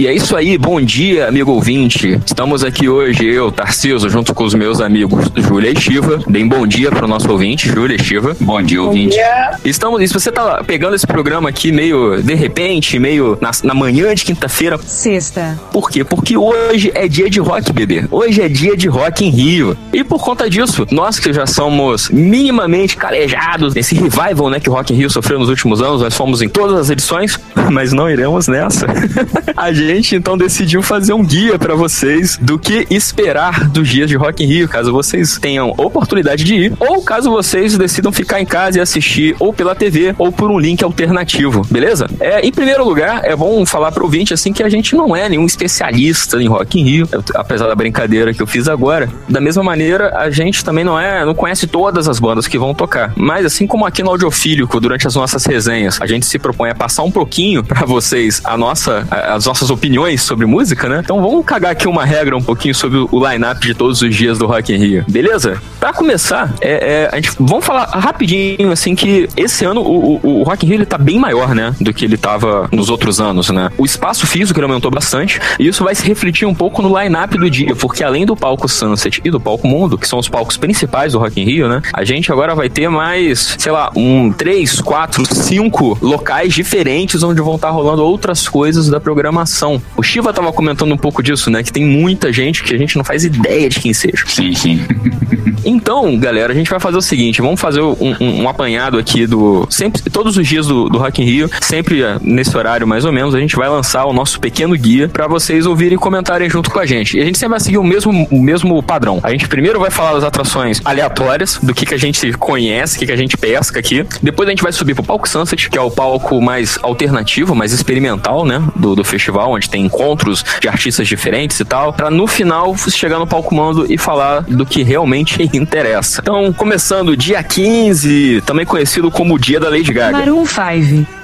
E é isso aí, bom dia, amigo ouvinte. Estamos aqui hoje, eu, Tarciso, junto com os meus amigos Júlia e Shiva. Deem bom dia para o nosso ouvinte, Júlia e Shiva. Bom dia, ouvinte. Dia. Estamos, e se você tá pegando esse programa aqui meio de repente, meio na, na manhã de quinta-feira. Sexta. Por quê? Porque hoje é dia de rock, bebê. Hoje é dia de rock em Rio. E por conta disso, nós que já somos minimamente calejados nesse revival, né, que o Rock in Rio sofreu nos últimos anos, nós fomos em todas as edições, mas não iremos nessa. a gente então decidiu fazer um guia para vocês do que esperar dos dias de Rock in Rio, caso vocês tenham oportunidade de ir, ou caso vocês decidam ficar em casa e assistir ou pela TV ou por um link alternativo, beleza? É, em primeiro lugar, é bom falar pro ouvinte assim que a gente não é nenhum especialista em Rock in Rio, apesar da brincadeira que eu fiz agora. Da mesma maneira, a gente também não é, não conhece todas as bandas que vão tocar, mas assim como aqui no Audiofílico, durante as nossas resenhas, a gente se propõe a passar um pouquinho para vocês a nossa, as nossas opiniões sobre música, né? Então vamos cagar aqui uma regra um pouquinho sobre o line-up de todos os dias do Rock in Rio, beleza? Para começar, é, é, a gente vamos falar rapidinho assim que esse ano o, o, o Rock in Rio ele tá bem maior, né, do que ele tava nos outros anos, né? O espaço físico ele aumentou bastante e isso vai se refletir um pouco no line-up do dia, porque além do palco Sunset e do palco Mundo, que são os palcos principais do Rock in Rio, né? A gente agora vai ter mais, sei lá, um três, quatro, cinco locais diferentes onde vão estar tá rolando outras coisas da programação. O Shiva tava comentando um pouco disso, né? Que tem muita gente que a gente não faz ideia de quem seja. Sim, sim. então, galera, a gente vai fazer o seguinte: vamos fazer um, um, um apanhado aqui do. Sempre, todos os dias do, do Rock in Rio, sempre é, nesse horário mais ou menos, a gente vai lançar o nosso pequeno guia para vocês ouvirem e comentarem junto com a gente. E a gente sempre vai seguir o mesmo, o mesmo padrão. A gente primeiro vai falar das atrações aleatórias, do que, que a gente conhece, o que, que a gente pesca aqui. Depois a gente vai subir pro palco Sunset, que é o palco mais alternativo, mais experimental, né? Do, do festival, onde tem encontros de artistas diferentes e tal. Pra no final chegar no palco mando e falar do que realmente interessa. Então, começando dia 15, também conhecido como o dia da Lady Gaga. Maroon 5.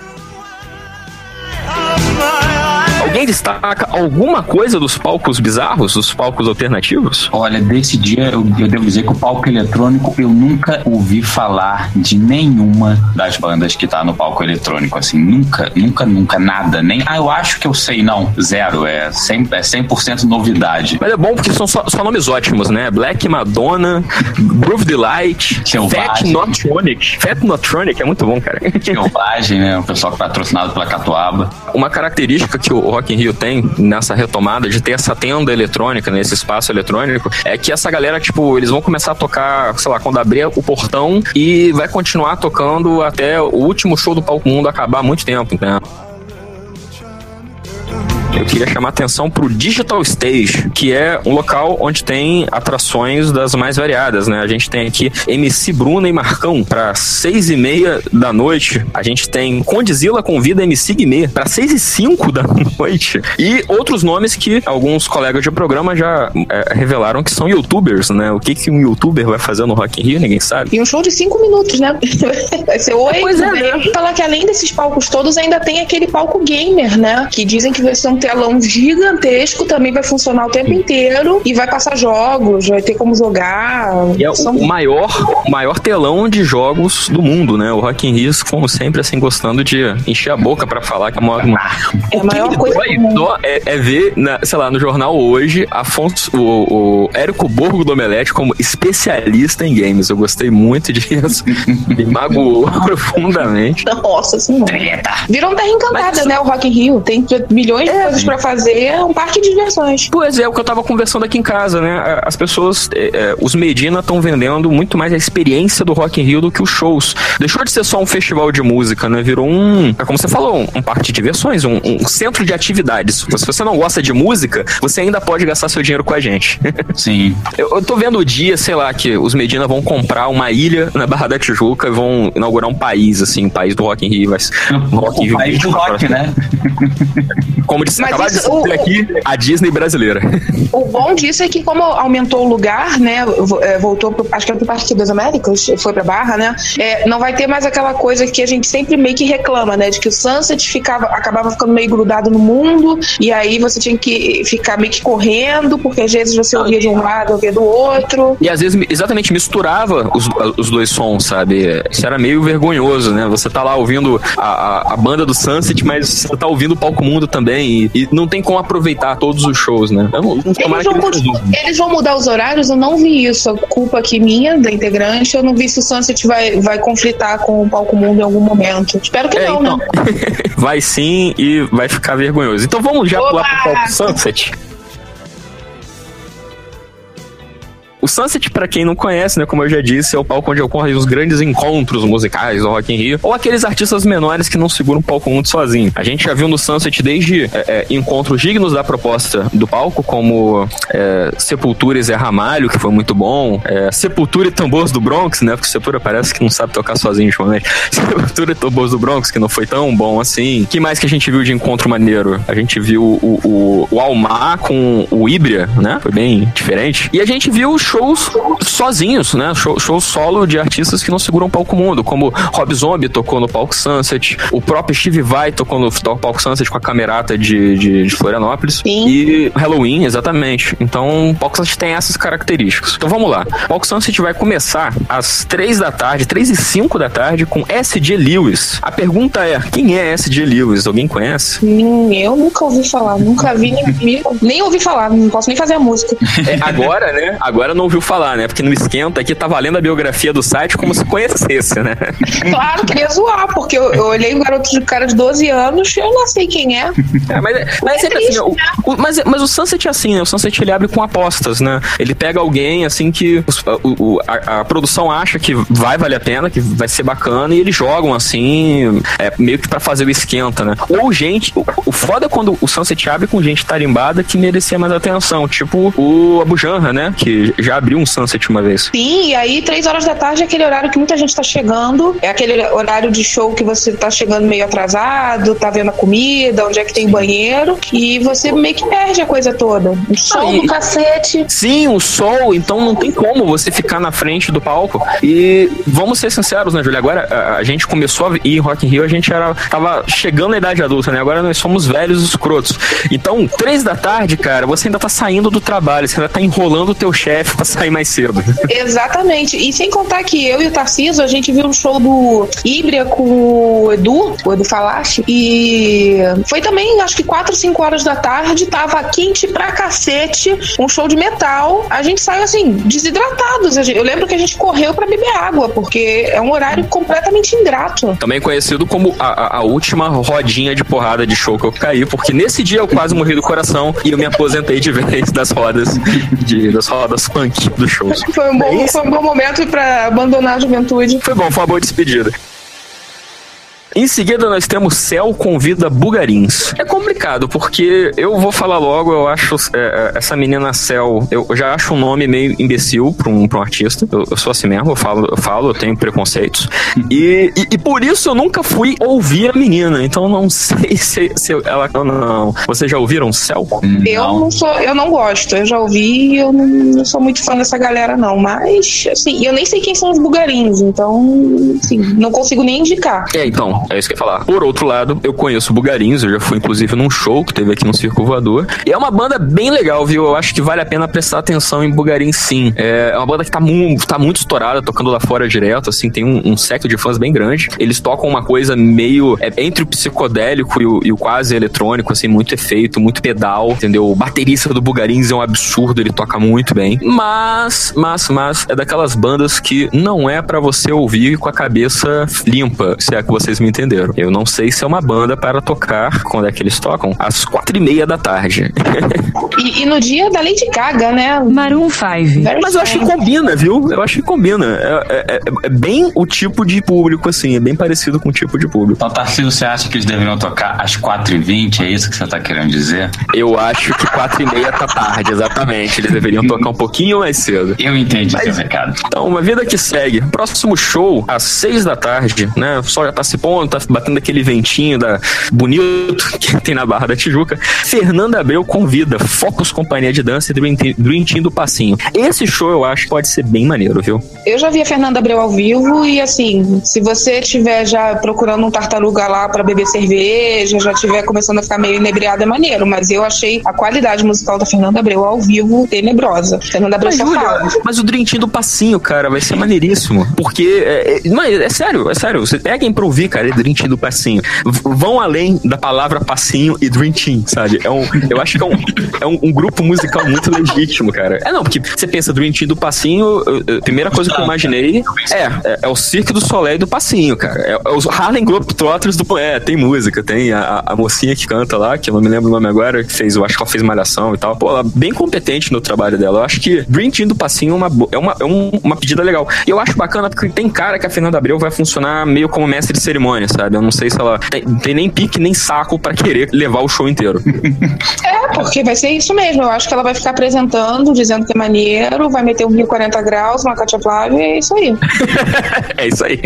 Alguém destaca alguma coisa dos palcos bizarros, dos palcos alternativos? Olha, desse dia eu, eu devo dizer que o palco eletrônico eu nunca ouvi falar de nenhuma das bandas que tá no palco eletrônico, assim, nunca, nunca, nunca, nada, nem, ah, eu acho que eu sei, não, zero, é 100%, é 100 novidade. Mas é bom porque são só, só nomes ótimos, né? Black Madonna, Groove Delight, Fat Notronic. Fat Notronic é muito bom, cara. Selvagem, né? O pessoal é patrocinado pela Catuaba. Uma característica que o Rock Rock in Rio tem nessa retomada de ter essa tenda eletrônica, nesse espaço eletrônico, é que essa galera, tipo, eles vão começar a tocar, sei lá, quando abrir o portão e vai continuar tocando até o último show do Palco Mundo acabar há muito tempo, né? Eu queria chamar atenção pro Digital Stage, que é um local onde tem atrações das mais variadas, né? A gente tem aqui MC Bruna e Marcão para seis e meia da noite. A gente tem Condizila convida MC Guimê para seis e cinco da noite. E outros nomes que alguns colegas de programa já é, revelaram que são youtubers, né? O que, que um youtuber vai fazer no Rock in Rio, ninguém sabe. E um show de cinco minutos, né? vai ser oi. Pois é, né? Falar que além desses palcos todos, ainda tem aquele palco gamer, né? Que dizem que vai ser um telão gigantesco, também vai funcionar o tempo inteiro e vai passar jogos, vai ter como jogar. E é São... o maior, o maior telão de jogos do mundo, né? O Rock in Rio, como sempre, assim, gostando de encher a boca para falar que é a maior, é a maior coisa. Dói, é, é, ver, na, sei lá, no jornal hoje, Afonso, o, o Érico Borgo do Omelete como especialista em games. Eu gostei muito disso. Me magoou profundamente. Nossa senhora. Virou uma terra encantada, Mas, né? O Rock in Rio. Tem milhões de é, coisas pra fazer fazer um parque de diversões. Pois é, o que eu tava conversando aqui em casa, né? As pessoas, é, é os Medina estão vendendo muito mais a experiência do Rock in Rio do que os shows. Deixou de ser só um festival de música, né? Virou um, é como você falou, um, um parque de diversões, um, um, centro de atividades. Se você não gosta de música, você ainda pode gastar seu dinheiro com a gente. Sim. eu, eu tô vendo o dia, sei lá, que os Medina vão comprar uma ilha na Barra da Tijuca e vão inaugurar um país, assim, um país do Rock in Rio. Mas, um Rock in Rio país do rock, né? Como disse, acabar de o, aqui a Disney brasileira. O bom disso é que como aumentou o lugar, né, é, voltou, pro, acho que era pro Parque das Américas, foi pra Barra, né, é, não vai ter mais aquela coisa que a gente sempre meio que reclama, né, de que o Sunset ficava, acabava ficando meio grudado no mundo, e aí você tinha que ficar meio que correndo, porque às vezes você ouvia de um lado, ouvia do outro. E às vezes, exatamente, misturava os, os dois sons, sabe? Isso era meio vergonhoso, né? Você tá lá ouvindo a, a, a banda do Sunset, mas você tá ouvindo o Palco Mundo também, e, e não tem como aproveitar todos os shows, né? Não eles, vão, eles, eles vão mudar os horários, eu não vi isso. A culpa aqui minha, da integrante, eu não vi se o Sunset vai, vai conflitar com o Palco Mundo em algum momento. Espero que é, não, então. né? vai sim e vai ficar vergonhoso. Então vamos já Opa! pular pro Palco Sunset. O Sunset, para quem não conhece, né, como eu já disse, é o palco onde ocorrem os grandes encontros musicais do Rock in Rio, ou aqueles artistas menores que não seguram o palco muito sozinho. A gente já viu no Sunset desde é, é, encontros dignos da proposta do palco, como é, Sepultura e Zé Ramalho, que foi muito bom, é, Sepultura e Tambores do Bronx, né, porque Sepultura parece que não sabe tocar sozinho ultimamente, Sepultura e Tambores do Bronx, que não foi tão bom assim. que mais que a gente viu de encontro maneiro? A gente viu o, o, o Almar com o Ibria, né, foi bem diferente. E a gente viu o shows sozinhos, né? Show, show solo de artistas que não seguram o palco mundo, como Rob Zombie tocou no palco Sunset, o próprio Steve Vai tocou no palco Sunset com a camerata de, de, de Florianópolis. Sim. E Halloween, exatamente. Então, o palco Sunset tem essas características. Então vamos lá. O palco Sunset vai começar às 3 da tarde, 3 e 5 da tarde, com S.G. Lewis. A pergunta é: quem é S.G. Lewis? Alguém conhece? Hum, eu nunca ouvi falar, nunca vi, nem, nem ouvi falar, não posso nem fazer a música. É, agora, né? Agora não ouviu falar, né? Porque no esquenta aqui tá valendo a biografia do site como se conhecesse, né? Claro, queria zoar, porque eu, eu olhei um garoto de cara de 12 anos e eu não sei quem é. é mas, mas é sempre assim, o, o, mas, mas o Sunset é assim, né? O Sunset ele abre com apostas, né? Ele pega alguém assim que o, a, a, produção acha que vai valer a pena, que vai ser bacana, e eles jogam assim, é, meio que pra fazer o esquenta, né? Ou gente, o, o foda é quando o Sunset abre com gente tarimbada que merecia mais atenção, tipo o Abu Janra, né? Que já abriu um Sunset uma vez. Sim, e aí três horas da tarde é aquele horário que muita gente tá chegando, é aquele horário de show que você tá chegando meio atrasado, tá vendo a comida, onde é que tem banheiro, e você meio que perde a coisa toda. O sol aí, do cacete. Sim, o sol, então não tem como você ficar na frente do palco. E vamos ser sinceros, né, Júlia? Agora a, a gente começou a ir em Rock in Rio, a gente era, tava chegando na idade adulta, né? Agora nós somos velhos escrotos. Então, três da tarde, cara, você ainda tá saindo do trabalho, você ainda tá enrolando o teu chefe pra sair mais cedo. Exatamente. E sem contar que eu e o Tarciso, a gente viu um show do Ibria com o Edu, o Edu Falache, e foi também, acho que 4, 5 horas da tarde, tava quente pra cacete, um show de metal. A gente saiu assim, desidratados. Eu lembro que a gente correu para beber água, porque é um horário completamente ingrato. Também conhecido como a, a, última rodinha de porrada de show que eu caí, porque nesse dia eu quase morri do coração e eu me aposentei de vez das rodas, de, das rodas Foi um bom, foi um bom momento para abandonar a juventude. Foi bom, foi uma boa despedida. Em seguida, nós temos Céu convida Bugarins. É complicado, porque eu vou falar logo, eu acho é, é essa menina Céu, eu já acho um nome meio imbecil pra um, pra um artista. Eu, eu sou assim mesmo, eu falo, eu, falo, eu tenho preconceitos. E, e, e, por isso eu nunca fui ouvir a menina, então não sei se, se ela. Não. Vocês já ouviram Céu? Eu não sou, eu não gosto. Eu já ouvi e eu não, não, sou muito fã dessa galera, não. Mas, assim, eu nem sei quem são os bugarins, então, assim, não consigo nem indicar. É, então, é isso que eu ia falar. Por outro lado, eu conheço Bugarins, eu já fui inclusive num show que teve aqui no Circo Voador. E é uma banda bem legal, viu? Eu acho que vale a pena prestar atenção em Bugarins sim. É uma banda que tá, mu tá muito estourada, tocando lá fora direto, assim, tem um, um secto de fãs bem grande. Eles tocam uma coisa meio é, entre o psicodélico e o, e o, quase eletrônico, assim, muito efeito, muito pedal, entendeu? O baterista do Bugarins é um absurdo, ele toca muito bem. Mas, mas, mas, é daquelas bandas que não é para você ouvir com a cabeça limpa, se é que vocês me entenderam. Eu não sei se é uma banda para tocar, quando é que eles tocam? Às quatro e meia da tarde. e, e, no dia da Lady Gaga, né? Maroon 5. Mas eu acho que combina, viu? Eu acho que combina. É, é, é, bem o tipo de público, assim, é bem parecido com o tipo de público. Então, Tarcísio, você acha que eles deveriam tocar às quatro e vinte? É isso que você tá querendo dizer? Eu acho que quatro e meia tá tarde, exatamente. Eles deveriam tocar um pouquinho mais cedo. Eu entendi Mas, seu recado. Então, uma vida que segue. Próximo show, às seis da tarde, né? O sol já tá se pondo, tá batendo aquele ventinho da bonito que tem na Barra da Tijuca. Fernanda Abreu convida Focus Companhia de Dança e Dream Team do Passinho. Esse show eu acho que pode ser bem maneiro, viu? Eu já vi a Fernanda Abreu ao vivo e assim, se você estiver já procurando um tartaruga lá para beber cerveja, já estiver começando a ficar meio inebriada, é maneiro, mas eu achei a qualidade musical da Fernanda Abreu ao vivo tenebrosa. Fernanda Abreu mas, só fala. Mas o Dream Team do Passinho, cara, vai ser maneiríssimo. Porque, é, é, é sério, é sério, você peguem pra ouvir, cara, Dream Team do Passinho. Vão além da palavra Passinho e Dream Team, sabe? É um, eu acho que é um, é um, um grupo musical muito legítimo, cara. É não, porque você pensa Dream Team do Passinho, a primeira coisa que eu imaginei é, é, é o Cirque do Soleil do Passinho, cara. É, é os Harlem Globetrotters do... É, tem música, tem a, a mocinha que canta lá, que eu não me lembro o nome agora, que fez, eu acho que ela fez Malhação e tal. Pô, ela é bem competente no trabalho dela. Eu acho que Dream Team do Passinho é uma, é uma, é um, uma pedida legal. E eu acho bacana porque tem cara que a Fernanda Abreu vai funcionar meio como mestre de cerimônia, sabe? Eu não sei se ela tem, tem nem pique nem saco para querer levar o show inteiro. é, porque vai ser isso mesmo. Eu acho que ela vai ficar apresentando, dizendo que é maneiro, vai meter um 1040 graus, uma Katia Flávia, e é isso aí. é isso aí.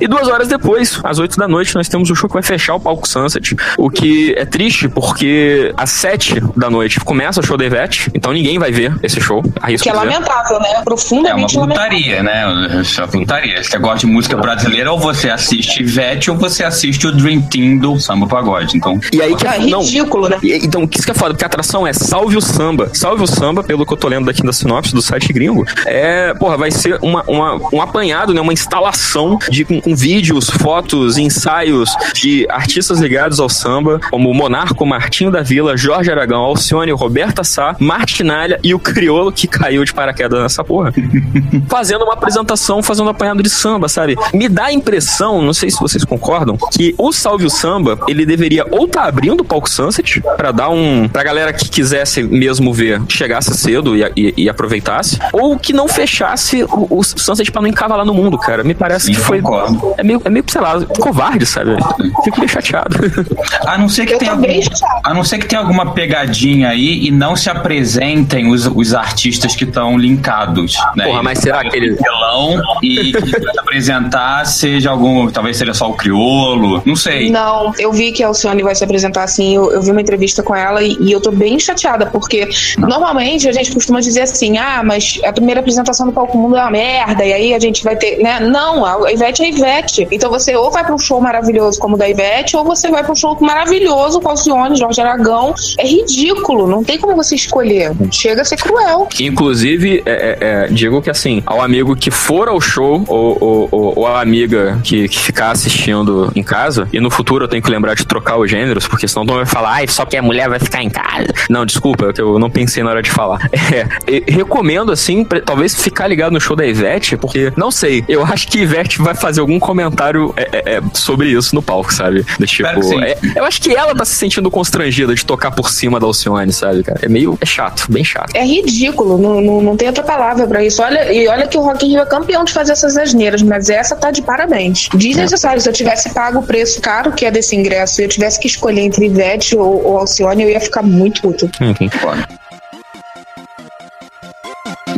E duas horas depois, às oito da noite, nós temos o show que vai fechar o palco Sunset. O que é triste porque às sete da noite começa o show da Ivete, então ninguém vai ver esse show. Que é lamentável, né? Profundamente É uma putaria, né? É uma putaria. Você gosta de música brasileira, ou você assiste Ivete, ou você assiste o Dream Team do Samba Pagode. Então... E aí que é, não, ridículo, né? Então, o que isso que é foda? Porque a atração é Salve o Samba. Salve o Samba, pelo que eu tô lendo daqui da sinopse do site gringo, é, porra, vai ser uma, uma, um apanhado, né? Uma instalação de com vídeos, fotos, ensaios de artistas ligados ao samba, como Monarco, Martinho da Vila, Jorge Aragão, Alcione, Roberta Sá, Martinalha e o Criolo que caiu de paraquedas nessa porra. fazendo uma apresentação, fazendo um apanhado de samba, sabe? Me dá a impressão, não sei se vocês concordam, que o Salve o Samba, ele deveria ou tá abrindo o palco Sunset para dar um pra galera que quisesse mesmo ver, chegasse cedo e, e, e aproveitasse, ou que não fechasse o, o Sunset para não encavalar no mundo, cara. Me parece Sim, que foi concordo é meio, é meio, sei lá, covarde, sabe? Fico meio chateado. A não ser que tenha algum, a não ser que tenha alguma pegadinha aí e não se apresentem os, os artistas que estão linkados, né? Porra, mas será que ele e que se apresentar seja algum, talvez seja só o criolo, não sei. Não, eu vi que a Alcione vai se apresentar assim, eu, eu vi uma entrevista com ela e, e eu tô bem chateada porque não. normalmente a gente costuma dizer assim: "Ah, mas a primeira apresentação do Palco Mundo é uma merda" e aí a gente vai ter, né? Não, a Ivete é a Ivete. Então você ou vai para um show maravilhoso como o da Ivete, ou você vai para um show maravilhoso com Alcione, Jorge Aragão. É ridículo, não tem como você escolher. Chega a ser cruel. Inclusive, é, é, é digo que assim, ao amigo que for ao show, ou, ou, ou, ou a amiga que, que ficar assistindo em casa, e no futuro eu tenho que lembrar de trocar os gêneros, porque senão não vai falar, ai, só que a mulher vai ficar em casa. Não, desculpa, eu não pensei na hora de falar. É, recomendo, assim, pra, talvez ficar ligado no show da Ivete, porque, não sei, eu acho que Ivete vai fazer algum comentário é, é, é, sobre isso no palco, sabe? Do tipo, é, eu acho que ela tá se sentindo constrangida de tocar por cima da Alcione, sabe, cara? É meio é chato, bem chato. É ridículo, não, não, não tem outra palavra para isso. Olha, e olha que o Rock in Rio é campeão de fazer essas asneiras, mas essa tá de parabéns. Desnecessário. Se eu tivesse pago o preço caro que é desse ingresso e eu tivesse que escolher entre Ivete ou, ou Alcione, eu ia ficar muito puto. Uhum.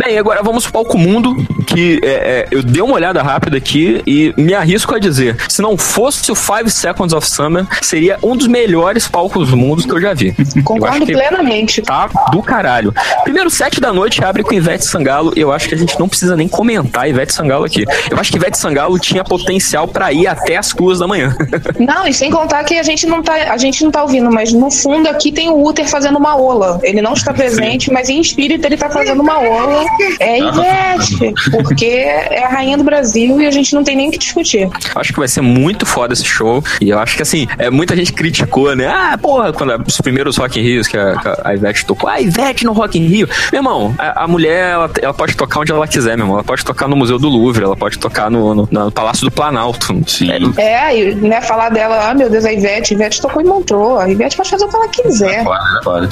Bem, agora vamos pro palco mundo, que é, é, eu dei uma olhada rápida aqui e me arrisco a dizer, se não fosse o Five Seconds of Summer, seria um dos melhores palcos mundos que eu já vi. Concordo plenamente. Tá do caralho. Primeiro sete da noite abre com Ivete Sangalo, eu acho que a gente não precisa nem comentar Ivete Sangalo aqui. Eu acho que Ivete Sangalo tinha potencial para ir até as duas da manhã. Não, e sem contar que a gente não tá, a gente não tá ouvindo, mas no fundo aqui tem o Uther fazendo uma ola. Ele não está presente, Sim. mas em espírito ele tá fazendo uma ola é Ivete, porque é a rainha do Brasil e a gente não tem nem o que discutir. Acho que vai ser muito foda esse show. E eu acho que assim, é, muita gente criticou, né? Ah, porra, quando os primeiros Rock in Rios que a, que a Ivete tocou, ah, Ivete no Rock in Rio. Meu irmão, a, a mulher, ela, ela, pode tocar onde ela quiser, meu irmão. Ela pode tocar no Museu do Louvre, ela pode tocar no, no, no Palácio do Planalto. Sim. É, e né, falar dela, ah, meu Deus, a Ivete, a Ivete tocou e montou. A Ivete pode fazer o que ela quiser.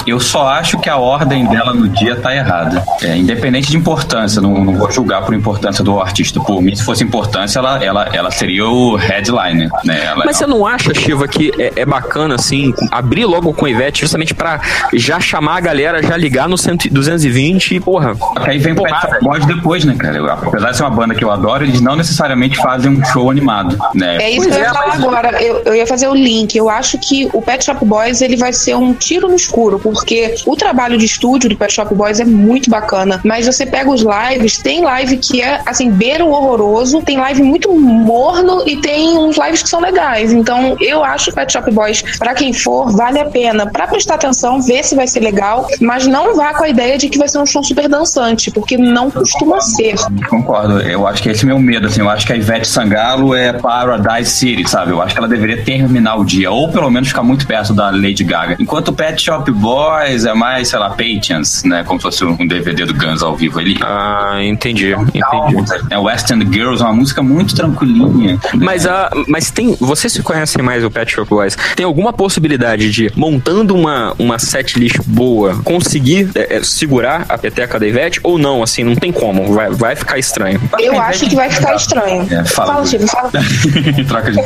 Eu só acho que a ordem dela no dia tá errada. É, independente de importância importância, não, não, vou julgar por importância do artista. Por mim, se fosse importância, ela, ela, ela seria o headliner, né? Ela Mas é você não acha, Shiva, que é, é, bacana, assim, abrir logo com o Ivete justamente pra já chamar a galera, já ligar no 100, 220 e, porra. Aí vem o Pet Boys depois, né, cara? Apesar de ser uma banda que eu adoro, eles não necessariamente fazem um show animado, né? É isso pois que eu ia é, falar mas... agora. Eu, eu ia fazer o link. Eu acho que o Pet Shop Boys ele vai ser um tiro no escuro, porque o trabalho de estúdio do Pet Shop Boys é muito bacana, mas você pega os lives, tem live que é, assim, beira o horroroso. Tem live muito morno e tem uns lives que são legais. Então, eu acho que Pet Shop Boys, pra quem for, vale a pena pra prestar atenção, ver se vai ser legal, mas não vá com a ideia de que vai ser um show super dançante, porque não costuma ser. Concordo. Eu acho que esse é meu medo, assim. Eu acho que a Ivete Sangalo é Paradise City, sabe? Eu acho que ela deveria terminar o dia, ou pelo menos ficar muito perto da Lady Gaga. Enquanto Pet Shop Boys é mais, sei lá, Patience, né? Como se fosse um DVD do Guns ao vivo ali. Ah, entendi. Entendi. É West End Girls, uma música muito tranquilinha. Mas, a, mas tem. Vocês se conhecem mais o Pet Shop Boys? Tem alguma possibilidade de, montando uma, uma setlist boa, conseguir é, é, segurar a peteca da Ivete? Ou não, assim, não tem como? Vai, vai ficar estranho. Eu acho que vai ficar estranho. É, fala, Fala, Chico, fala. Troca de...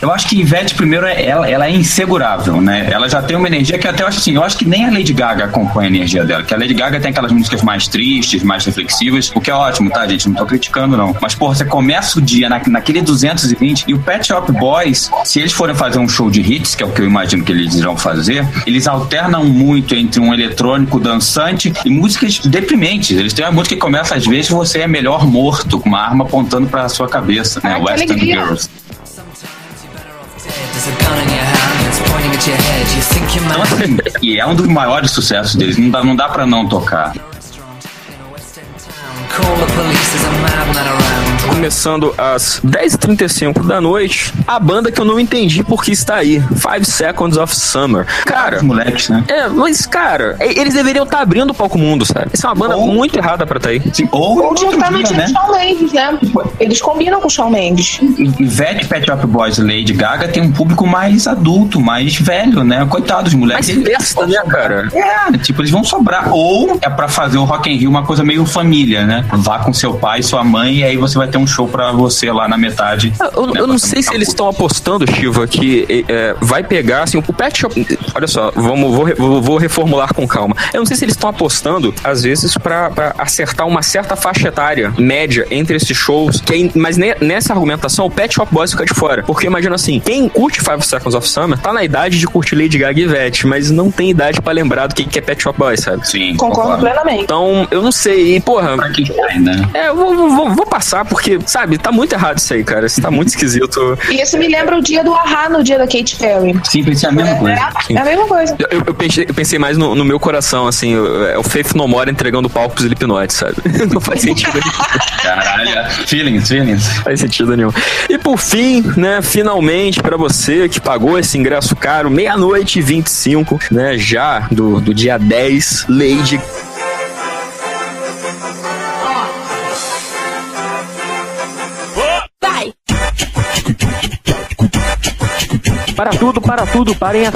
Eu acho que Ivete, primeiro, ela, ela é insegurável, né? Ela já tem uma energia que até eu acho assim, eu acho que nem a Lady Gaga acompanha a energia dela. Que a Lady Gaga tem aquelas músicas mais tristes, mais reflexivas, o que é ótimo, tá, gente? Não tô criticando, não. Mas, porra, você começa o dia na, naquele 220 e o Pet Shop Boys, se eles forem fazer um show de hits, que é o que eu imagino que eles irão fazer, eles alternam muito entre um eletrônico dançante e músicas deprimentes. Eles têm uma música que começa, às vezes, você é melhor morto, com uma arma apontando pra sua cabeça, né? Ah, que West End alegria. Girls. E é um dos maiores sucessos deles, não dá, não dá pra não tocar. Call the police, there's a around. Começando às 10h35 da noite, a banda que eu não entendi por que está aí, Five Seconds of Summer. Cara, Os moleques, né? é, mas, cara, eles deveriam estar abrindo o palco mundo, sabe? Essa é uma banda Ou- muito errada pra estar aí. Assim, ou Ou botar no dia, né? do Shawn Mendes, né? Eles combinam com o Shawn Mendes. Ivete, Pet Shop Boys Lady Gaga tem um público mais adulto, mais velho, né? Coitados, Mas moleques. festa, né, cara? É, tipo, eles vão sobrar. Ou é pra fazer o Rock in Rio uma coisa meio família, né? Vá com seu pai, sua mãe, e aí você vai ter um show pra você lá na metade. Eu, né, eu não sei se eles estão apostando, Shiva, que é, vai pegar, assim, o Pet Shop. Olha só, vamos, vou, vou- reformular com calma. Eu não sei se eles estão apostando, às vezes, pra, pra acertar uma certa faixa etária média entre esses shows. Que é- mas ne- nessa argumentação, o Pet Shop Boys fica de fora. Porque imagina assim: quem curte Five Seconds of Summer tá na idade de curtir Lady Gaga e Ivete, mas não tem idade pra lembrar do que, que é Pet Shop Boys, sabe? Sim, Concordo plenamente. Então, eu não sei. E, porra, Pra que tem, né? é, eu vou, vou- vou passar, porque, sabe, tá muito errado isso aí, cara. Isso tá muito esquisito. E esse me lembra o dia do Ahá no dia da Katy Perry. Sim, pensei a mesma coisa. É, é a mesma coisa. Eu, eu pensei, eu pensei mais no, no meu coração, assim, o- é o Faith No More entregando o palco pros Slipknot, sabe? Não faz sentido. Caralho. Feelings, feelings. faz sentido nenhum. E por fim, né, finalmente, pra você que pagou esse ingresso caro, meia-noite e 25, né, já do, do dia 10, Lady Para tudo, para tudo, parem as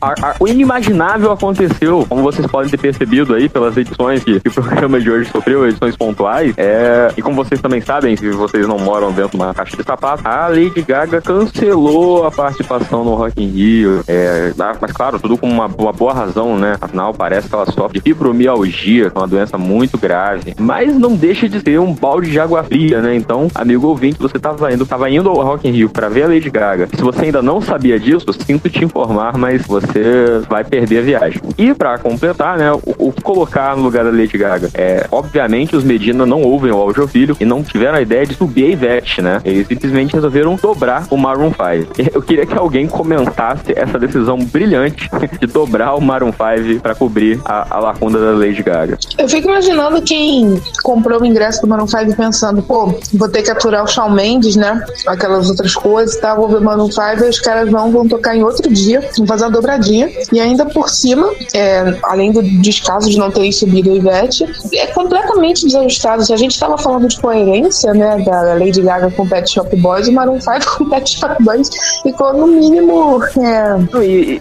a- o inimaginável aconteceu, como vocês podem ter percebido aí pelas edições que, que o programa de hoje sofreu, edições pontuais. É, e como vocês também sabem, se vocês não moram dentro de uma caixa de sapato, a Lady Gaga cancelou a participação no Rock in Rio. É, mas claro, tudo com uma, uma boa razão, né? Afinal, parece que ela sofre de fibromialgia, que é uma doença muito grave. Mas não deixa de ser um balde de água fria, né? Então, amigo ouvinte, você tava indo, tava indo ao Rock in Rio para ver a Lady Gaga. Se você ainda não sabia disso, sinto te informar, mas você vai perder a viagem. E pra completar, né, o, o colocar no lugar da Lady Gaga. É, obviamente os Medina não ouvem o Audiofilho e não tiveram a ideia de subir a Ivete, né? Eles simplesmente resolveram dobrar o Maroon 5. Eu queria que alguém comentasse essa decisão brilhante de dobrar o Maroon 5 pra cobrir a, a lacuna da Lady Gaga. Eu fico imaginando quem comprou o ingresso do Maroon 5 pensando, pô, vou ter que aturar o Shawn Mendes, né? Aquelas outras coisas e tal, vou ver o Maroon 5 e os caras vão, vão tocar em outro dia, vão fazer uma dobradinha. E ainda por cima, é, além do descaso de não terem subido o Ivete, é completamente desajustado. Se a gente tava falando de coerência, né, da Lady Gaga com Pet Shop Boys, o Maroon 5 com Pet Shop Boys ficou no mínimo. É,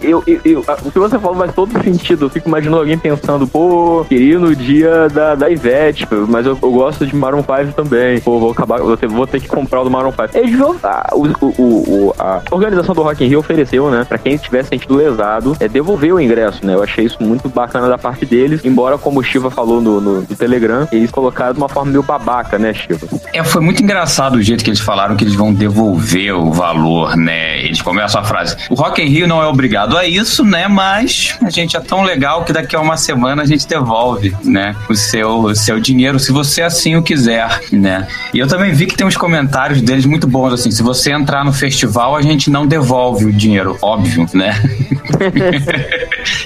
eu, eu- eu- a- o que você falou faz todo sentido. Eu fico imaginando alguém pensando, pô, queria no dia da, da Ivete, mas eu, eu gosto de Maroon 5 também. Pô, vou acabar, vou ter, vou ter que comprar o do Maroon 5. Eles vão, a, o, o- a organização do Rock in Rio ofereceu, né, pra quem tivesse sentido lesado, é devolver o ingresso, né? Eu achei isso muito bacana da parte deles, embora, como o Shiva falou no, no, no Telegram, eles colocaram de uma forma meio babaca, né, Shiva? É, foi muito engraçado o jeito que eles falaram que eles vão devolver o valor, né? Eles começam a frase: o Rock in Rio não é obrigado a isso, né? Mas a gente é tão legal que daqui a uma semana a gente devolve, né? O seu, o seu dinheiro, se você assim o quiser, né? E eu também vi que tem uns comentários deles muito bons, assim: se você entrar no festival, a gente não devolve o dinheiro, óbvio, né?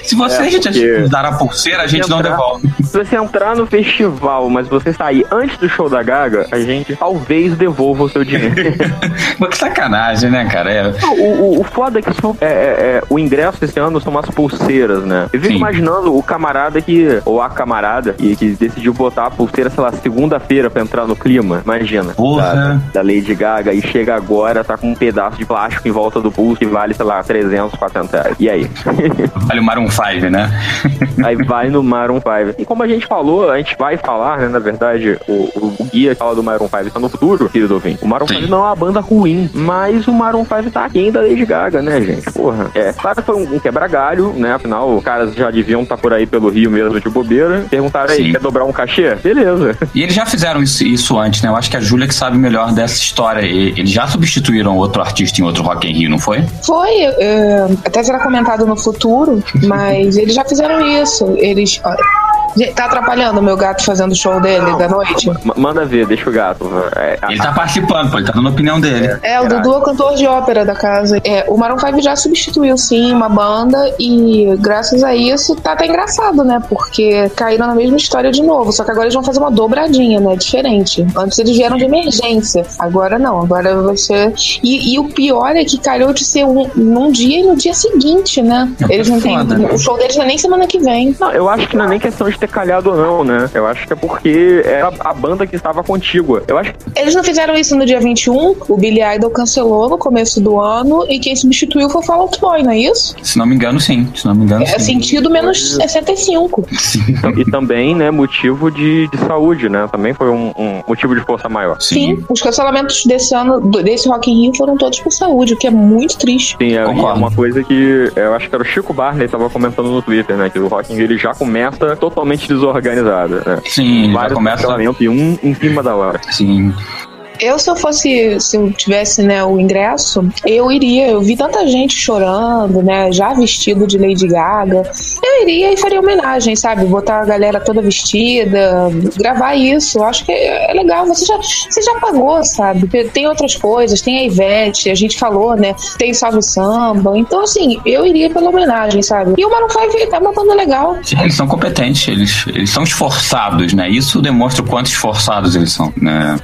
se você É, porque- dar a pulseira, a gente não entrar- devolve. Se você entrar no festival, mas você sair antes do show da Gaga, a gente talvez devolva o seu dinheiro. Pô, que sacanagem, né, cara? É, Não, o, o, o foda é que isso é, é- é- o ingresso esse ano são umas pulseiras, né? Eu fico Sim. imaginando o camarada que, ou a camarada, que, que decidiu botar a pulseira, sei lá, segunda-feira pra entrar no clima. Imagina. Porra. Da, da Lady Gaga. E chega agora, tá com um pedaço de plástico em volta do pulso que vale, sei lá, 300, 400 reais. E aí? Vale o Maroon 5, né? Aí vai no Maroon 5. E como a gente falou, a gente vai falar, né? Na verdade, o, o, o guia que fala do Maroon 5 tá no futuro, querido ouvinte. O Maroon Sim. 5 não é uma banda ruim, mas o Maroon 5 tá aquém da Lady Gaga, né, gente? Porra. É, claro que foi um, um quebra-galho, né? Afinal, os caras já deviam estar por aí pelo Rio mesmo de bobeira. Perguntaram aí, quer dobrar um cachê? Beleza. E eles já fizeram isso, isso antes, né? Eu acho que a Júlia que sabe melhor dessa história. E- Eles já substituíram outro artista em outro Rock in Rio, não foi? Foi, é, até será comentado no futuro, mas eles já fizeram isso. Eles. ó, tá atrapalhando o meu gato fazendo o show dele da noite? Manda ver, deixa o gato. É, Ele tá participando, pô, ele tá dando a opinião dele. É, o Dudu é o cantor de ópera da casa. É, o Maroon 5 já substituiu, sim, uma banda e graças a isso tá até engraçado, né? Porque caíram na mesma história de novo. Só que agora eles vão fazer uma dobradinha, né? Diferente. Antes eles vieram de emergência. Agora não, agora vai ser. E, e o pior é que calhou de ser um, num dia e no dia seguinte, né? É Eles não têm. né? O show deles não é nem semana que vem. Não, eu acho que não é nem questão de ter calhado ou não, né? Eu acho que é porque era a banda que estava contígua. Eu acho que Eles não fizeram isso no dia 21. O Billy Idol cancelou no começo do ano e quem substituiu foi o Fall Out Boy, não é isso? Se não me engano, sim. Se não me engano, É sim. sentido menos 65. Sim. e também, né, motivo de, de saúde, né? Também foi um, um motivo de força maior. Sim, os cancelamentos desse ano, desse Rock in Rio, foram todos por saúde, o que é muito triste. Sim, é, é uma coisa que eu acho que era o Chico Barney estava comentando no Twitter, né? Que o Rock in Rio ele já começa totalmente desorganizado, né? Sim, já Vários começa. cancelamentos e um em cima da hora. Sim. Eu, se eu fosse, se eu tivesse, né, o ingresso, eu iria. Eu vi tanta gente chorando, né, já vestido de Lady Gaga. Eu iria e faria homenagem, sabe? Botar a galera toda vestida, gravar isso. Eu acho que é legal. Você já, você já pagou, sabe? Tem outras coisas, tem a Ivete, a gente falou, né? Tem Salve Samba. Então, assim, eu iria pela homenagem, sabe? E o Maroon 5 é uma legal. Eles são competentes, eles, eles são esforçados, né? Isso demonstra o quanto esforçados eles são, né?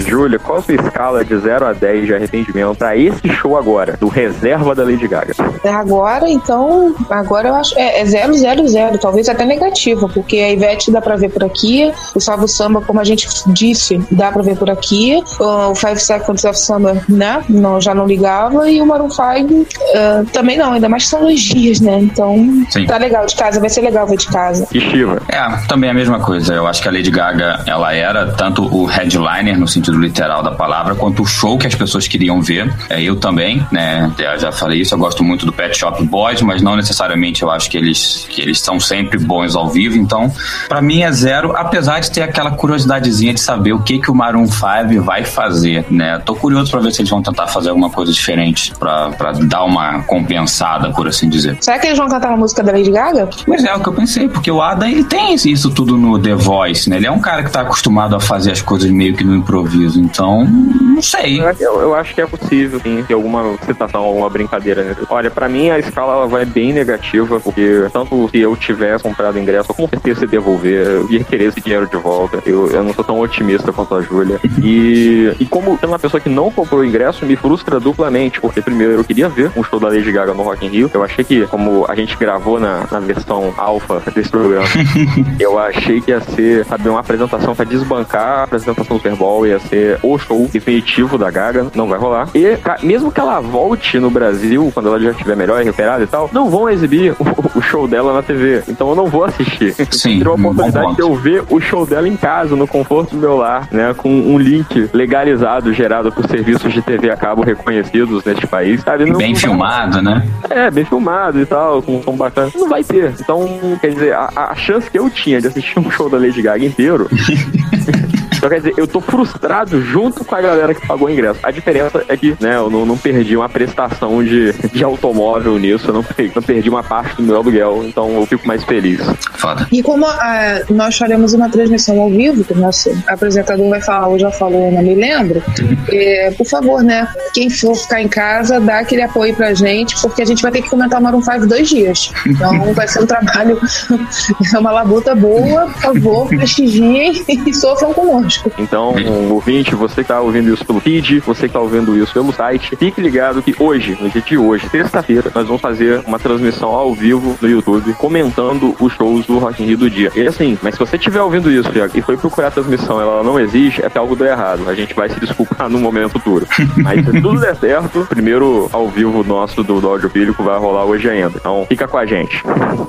É, Júlia, qual a sua escala de 0 a 10 de arrependimento pra esse show agora, do reserva da Lady Gaga? Agora, então, agora eu acho. É, é zero, zero, zero, talvez até negativo, porque a Ivete dá pra ver por aqui, o Salvo Samba, como a gente disse, dá pra ver por aqui, o Five Seconds of Summer, né? Não, já não ligava, e o Maroon 5 ah, também não, ainda mais que são dois dias, né? Então, Sim. tá legal de casa, vai ser legal ver de casa. E Shiva? É, também a mesma coisa. Eu acho que a Lady Gaga, ela era tanto o headliner, no sentido literal da palavra, quanto o show que as pessoas queriam ver. É, eu também, né? Eu já falei isso, eu gosto muito do Pet Shop Boys, mas não necessariamente eu acho que eles, que eles são sempre bons ao vivo. Então, pra mim é zero, apesar de ter aquela curiosidadezinha de saber o que, que o Maroon 5 vai fazer, né? Tô curioso pra ver se eles vão tentar fazer alguma coisa diferente pra dar uma compensada, por assim dizer. Será que eles vão cantar uma música da Lady Gaga? Pois é, o que eu pensei, porque o Adam ele tem isso tudo no The Voice, né? Ele é um cara que tá acostumado a fazer as coisas meio que no improviso, então, não sei. Eu, eu acho que é possível, sim, ter alguma citação, alguma brincadeira. Né? Olha, pra mim a escala ela vai bem negativa, porque tanto se eu tivesse comprado ingresso, eu com certeza ia devolver, eu ia querer esse dinheiro de volta. Eu, eu não sou tão otimista quanto a Júlia. E, e como sendo uma pessoa que não comprou ingresso, me frustra duplamente, porque primeiro eu queria ver um show da Lady Gaga no Rock in Rio. Eu achei que, como a gente gravou na, na versão alfa desse programa, eu achei que ia ser, sabe, uma apresentação pra desbancar a apresentação do Super Bowl, ia ser o show definitivo da Gaga, não vai rolar. E mesmo que ela volte no Brasil, quando ela já estiver melhor e recuperada e tal, não vão exibir o, o show dela na TV. Então eu não vou assistir. Sim, um bom oportunidade de eu ver o show dela em casa, no conforto do meu lar, né? Com um link legalizado, gerado por serviços de TV a cabo reconhecidos neste país, sabe? Não- Bem não vai- filmado, né? é, bem filmado e tal, com som bacana. Não vai ter. Então, quer dizer, a, a chance que eu tinha de assistir um show da Lady Gaga inteiro. Então, quer dizer, eu tô frustrado junto com a galera que pagou o ingresso. A diferença é que, né, eu não, não perdi uma prestação de, de automóvel nisso, eu não, não perdi uma parte do meu aluguel, então eu fico mais feliz. Foda. E como ah, nós faremos uma transmissão ao vivo, que o nosso apresentador vai falar, ou já falou, não me lembro, é, por favor, né? Quem for ficar em casa, dá aquele apoio pra gente, porque a gente vai ter que comentar o Maroon 5 dois dias. Então vai ser um trabalho, é uma labuta boa, por favor, prestigiem e sofram conosco. Então, ouvinte, você que tá ouvindo isso pelo feed, você que tá ouvindo isso pelo site, fique ligado que hoje, no dia de hoje, sexta-feira, nós vamos fazer uma transmissão ao vivo no YouTube, comentando os shows do Rock in Rio do dia. E assim, mas se você estiver ouvindo isso Thiago, e foi procurar a transmissão ela não existe, é porque algo deu errado. A gente vai se desculpar no momento futuro. Mas se tudo der certo, o primeiro ao vivo nosso do, do áudio bíblico vai rolar hoje ainda. Então, fica com a gente.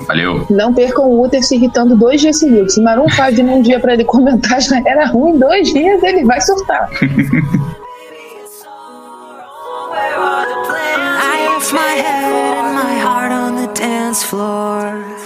Valeu. Não percam o Uther se irritando dois dias seguidos. Se Maroon 5 num dia pra ele comentar já era ruim, dois dias ele vai surtar. I my head and my heart on the dance floor.